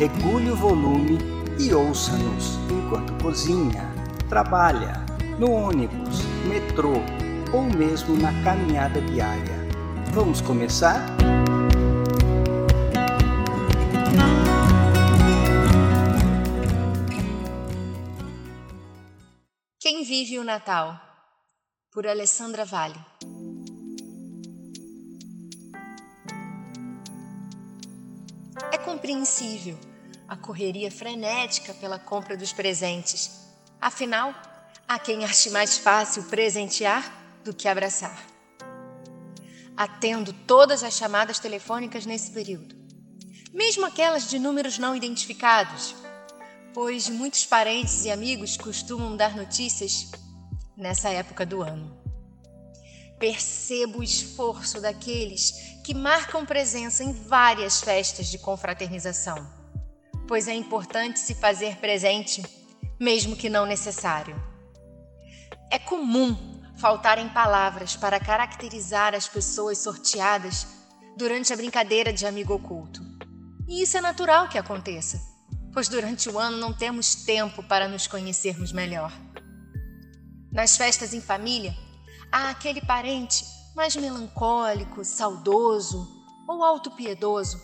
regule o volume e ouça-nos enquanto cozinha, trabalha, no ônibus, metrô ou mesmo na caminhada diária. Vamos começar? Quem vive o Natal? Por Alessandra Vale. É compreensível a correria frenética pela compra dos presentes. Afinal, há quem ache mais fácil presentear do que abraçar. Atendo todas as chamadas telefônicas nesse período, mesmo aquelas de números não identificados, pois muitos parentes e amigos costumam dar notícias nessa época do ano. Percebo o esforço daqueles que marcam presença em várias festas de confraternização pois é importante se fazer presente, mesmo que não necessário. É comum faltarem palavras para caracterizar as pessoas sorteadas durante a brincadeira de amigo oculto. E isso é natural que aconteça, pois durante o ano não temos tempo para nos conhecermos melhor. Nas festas em família, há aquele parente mais melancólico, saudoso ou autopiedoso,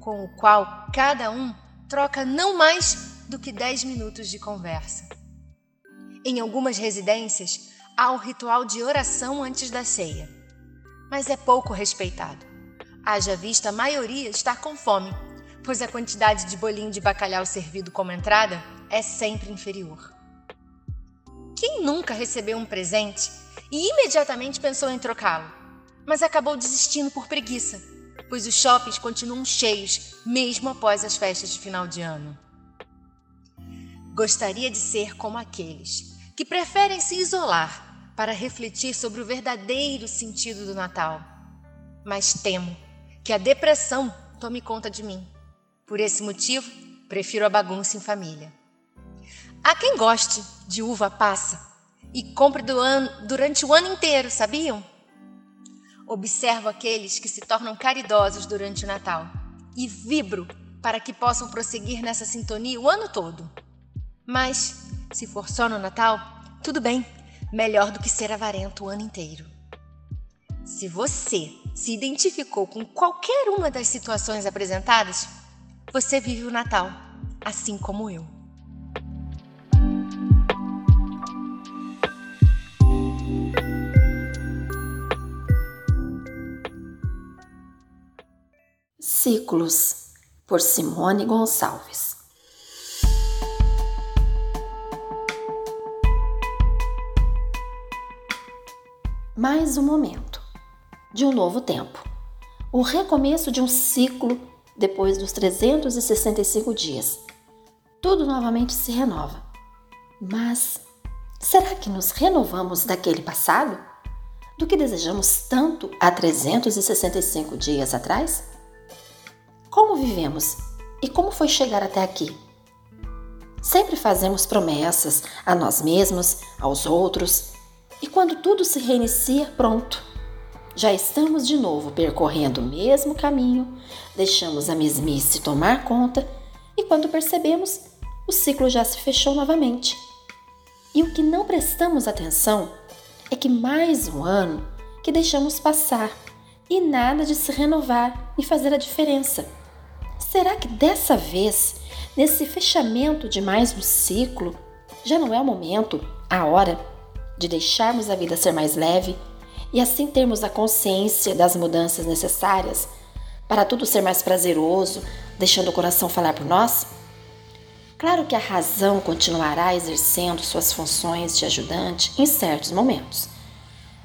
com o qual cada um troca não mais do que 10 minutos de conversa. Em algumas residências, há o ritual de oração antes da ceia, mas é pouco respeitado. Haja vista a maioria estar com fome, pois a quantidade de bolinho de bacalhau servido como entrada é sempre inferior. Quem nunca recebeu um presente e imediatamente pensou em trocá-lo, mas acabou desistindo por preguiça pois os shoppings continuam cheios mesmo após as festas de final de ano. Gostaria de ser como aqueles que preferem se isolar para refletir sobre o verdadeiro sentido do Natal. Mas temo que a depressão tome conta de mim. Por esse motivo, prefiro a bagunça em família. Há quem goste de uva passa e compre durante o ano inteiro, sabiam? Observo aqueles que se tornam caridosos durante o Natal e vibro para que possam prosseguir nessa sintonia o ano todo. Mas, se for só no Natal, tudo bem, melhor do que ser avarento o ano inteiro. Se você se identificou com qualquer uma das situações apresentadas, você vive o Natal, assim como eu. Ciclos, por Simone Gonçalves. Mais um momento de um novo tempo. O recomeço de um ciclo depois dos 365 dias. Tudo novamente se renova. Mas será que nos renovamos daquele passado? Do que desejamos tanto há 365 dias atrás? Como vivemos e como foi chegar até aqui? Sempre fazemos promessas a nós mesmos, aos outros, e quando tudo se reinicia, pronto. Já estamos de novo percorrendo o mesmo caminho, deixamos a mesmice tomar conta e quando percebemos, o ciclo já se fechou novamente. E o que não prestamos atenção é que mais um ano que deixamos passar e nada de se renovar e fazer a diferença. Será que dessa vez, nesse fechamento de mais um ciclo, já não é o momento, a hora, de deixarmos a vida ser mais leve e assim termos a consciência das mudanças necessárias para tudo ser mais prazeroso, deixando o coração falar por nós? Claro que a razão continuará exercendo suas funções de ajudante em certos momentos,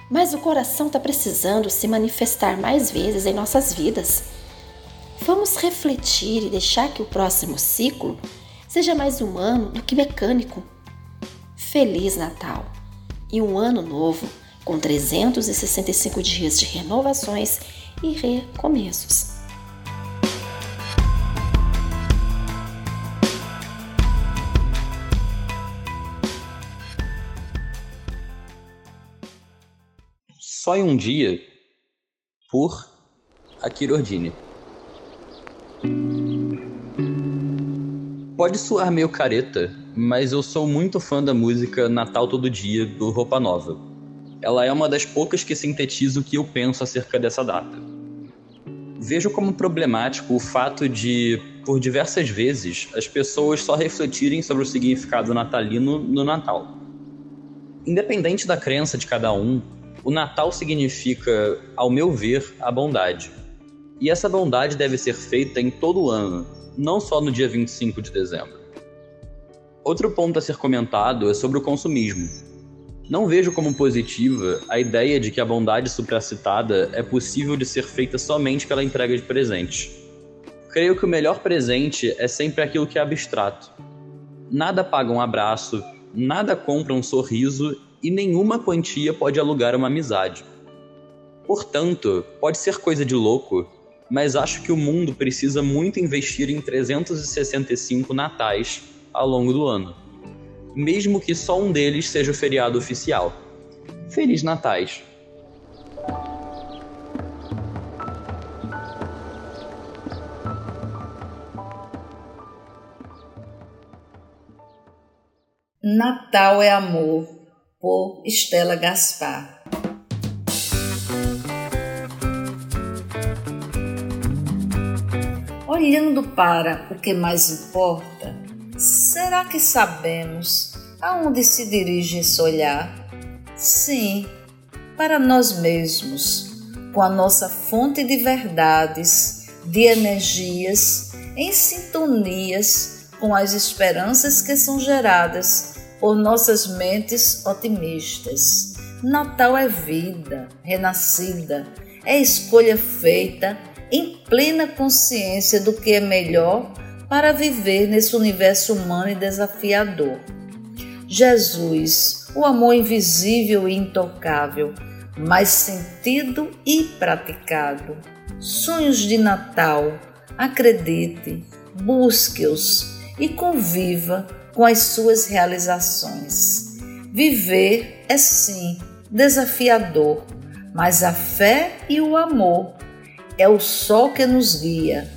mas o coração está precisando se manifestar mais vezes em nossas vidas. Vamos refletir e deixar que o próximo ciclo seja mais humano do que mecânico. Feliz Natal e um ano novo com 365 dias de renovações e recomeços. Só em um dia, por Akira Ordine. Pode soar meio careta, mas eu sou muito fã da música Natal Todo Dia do Roupa Nova. Ela é uma das poucas que sintetiza o que eu penso acerca dessa data. Vejo como problemático o fato de, por diversas vezes, as pessoas só refletirem sobre o significado natalino no Natal. Independente da crença de cada um, o Natal significa, ao meu ver, a bondade. E essa bondade deve ser feita em todo o ano, não só no dia 25 de dezembro. Outro ponto a ser comentado é sobre o consumismo. Não vejo como positiva a ideia de que a bondade supracitada é possível de ser feita somente pela entrega de presentes. Creio que o melhor presente é sempre aquilo que é abstrato. Nada paga um abraço, nada compra um sorriso e nenhuma quantia pode alugar uma amizade. Portanto, pode ser coisa de louco, mas acho que o mundo precisa muito investir em 365 natais ao longo do ano, mesmo que só um deles seja o feriado oficial. Feliz Natais! Natal é amor por Estela Gaspar. Olhando para o que mais importa, será que sabemos aonde se dirige esse olhar? Sim, para nós mesmos, com a nossa fonte de verdades, de energias, em sintonias com as esperanças que são geradas por nossas mentes otimistas. Natal é vida renascida, é escolha feita em plena consciência do que é melhor para viver nesse universo humano e desafiador. Jesus, o amor invisível e intocável, mas sentido e praticado. Sonhos de Natal, acredite, busque-os e conviva com as suas realizações. Viver é sim desafiador, mas a fé e o amor é o sol que nos guia.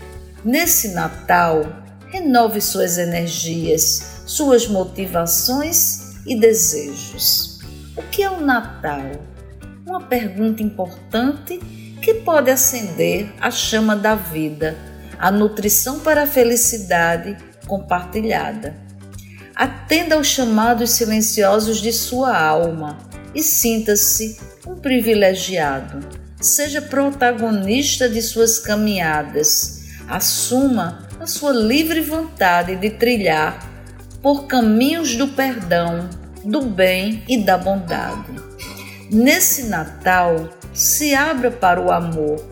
Nesse Natal, renove suas energias, suas motivações e desejos. O que é o Natal? Uma pergunta importante que pode acender a chama da vida, a nutrição para a felicidade compartilhada. Atenda aos chamados silenciosos de sua alma e sinta-se um privilegiado. Seja protagonista de suas caminhadas. Assuma a sua livre vontade de trilhar por caminhos do perdão, do bem e da bondade. Nesse Natal, se abra para o amor,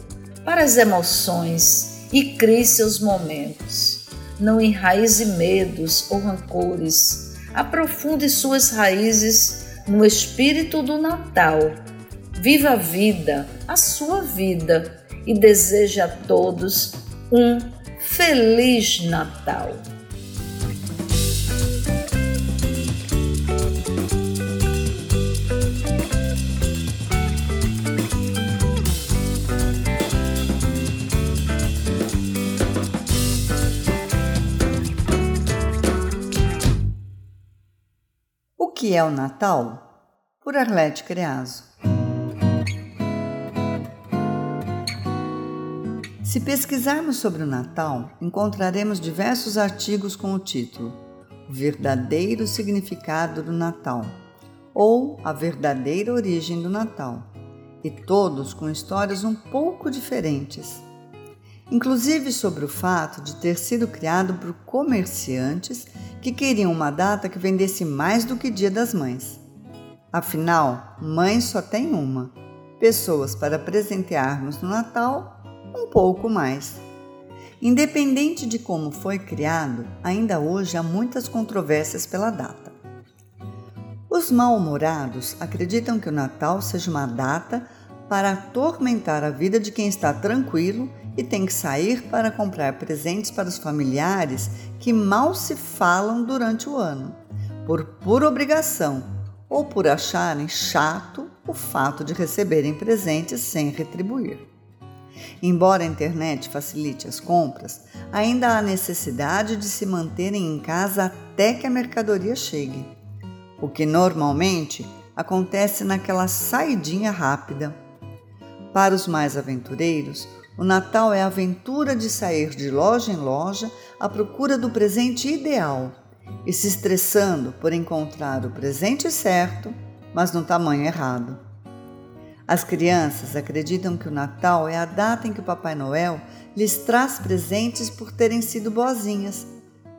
para as emoções e crie seus momentos não enraize medos ou rancores. Aprofunde suas raízes no espírito do Natal. Viva a vida, a sua vida, e deseje a todos um Feliz Natal! que é o Natal? Por Arlete Creaso. Se pesquisarmos sobre o Natal, encontraremos diversos artigos com o título O Verdadeiro Significado do Natal ou A Verdadeira Origem do Natal, e todos com histórias um pouco diferentes inclusive sobre o fato de ter sido criado por comerciantes que queriam uma data que vendesse mais do que Dia das Mães. Afinal, mãe só tem uma. Pessoas para presentearmos no Natal, um pouco mais. Independente de como foi criado, ainda hoje há muitas controvérsias pela data. Os mal-humorados acreditam que o Natal seja uma data para atormentar a vida de quem está tranquilo e tem que sair para comprar presentes para os familiares que mal se falam durante o ano, por pura obrigação ou por acharem chato o fato de receberem presentes sem retribuir. Embora a internet facilite as compras, ainda há necessidade de se manterem em casa até que a mercadoria chegue, o que normalmente acontece naquela saidinha rápida. Para os mais aventureiros, o Natal é a aventura de sair de loja em loja à procura do presente ideal e se estressando por encontrar o presente certo, mas no tamanho errado. As crianças acreditam que o Natal é a data em que o Papai Noel lhes traz presentes por terem sido boazinhas,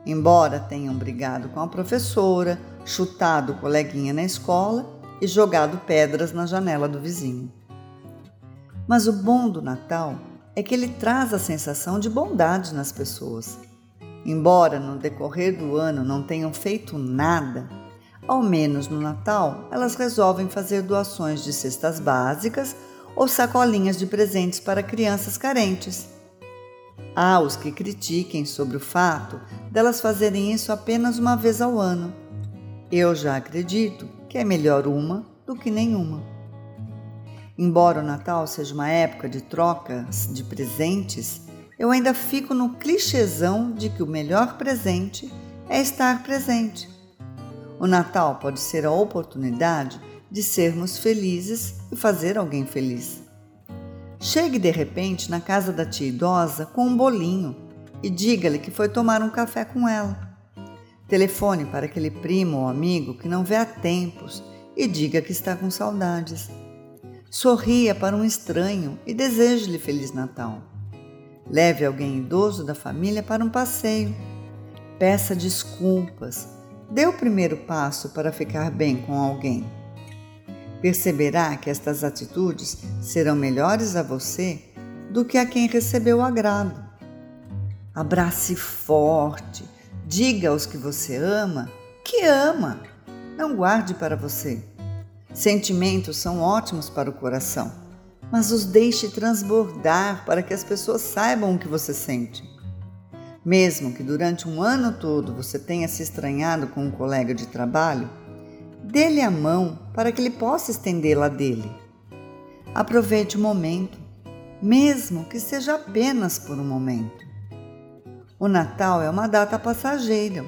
embora tenham brigado com a professora, chutado o coleguinha na escola e jogado pedras na janela do vizinho. Mas o bom do Natal é que ele traz a sensação de bondade nas pessoas. Embora no decorrer do ano não tenham feito nada, ao menos no Natal elas resolvem fazer doações de cestas básicas ou sacolinhas de presentes para crianças carentes. Há os que critiquem sobre o fato delas fazerem isso apenas uma vez ao ano. Eu já acredito que é melhor uma do que nenhuma. Embora o Natal seja uma época de trocas de presentes, eu ainda fico no clichêzão de que o melhor presente é estar presente. O Natal pode ser a oportunidade de sermos felizes e fazer alguém feliz. Chegue de repente na casa da tia idosa com um bolinho e diga-lhe que foi tomar um café com ela. Telefone para aquele primo ou amigo que não vê há tempos e diga que está com saudades. Sorria para um estranho e deseje-lhe Feliz Natal. Leve alguém idoso da família para um passeio. Peça desculpas. Dê o primeiro passo para ficar bem com alguém. Perceberá que estas atitudes serão melhores a você do que a quem recebeu o agrado. Abrace forte, diga aos que você ama que ama. Não guarde para você. Sentimentos são ótimos para o coração, mas os deixe transbordar para que as pessoas saibam o que você sente. Mesmo que durante um ano todo você tenha se estranhado com um colega de trabalho, dê-lhe a mão para que ele possa estendê-la dele. Aproveite o momento, mesmo que seja apenas por um momento. O Natal é uma data passageira,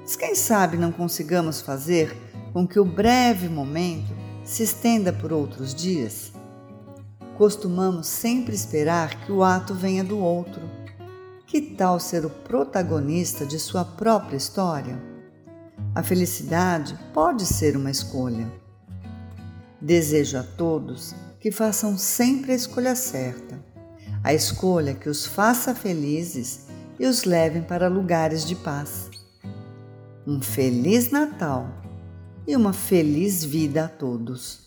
mas quem sabe não consigamos fazer com que o breve momento se estenda por outros dias? Costumamos sempre esperar que o ato venha do outro. Que tal ser o protagonista de sua própria história? A felicidade pode ser uma escolha. Desejo a todos que façam sempre a escolha certa, a escolha que os faça felizes e os leve para lugares de paz. Um Feliz Natal! e uma feliz vida a todos.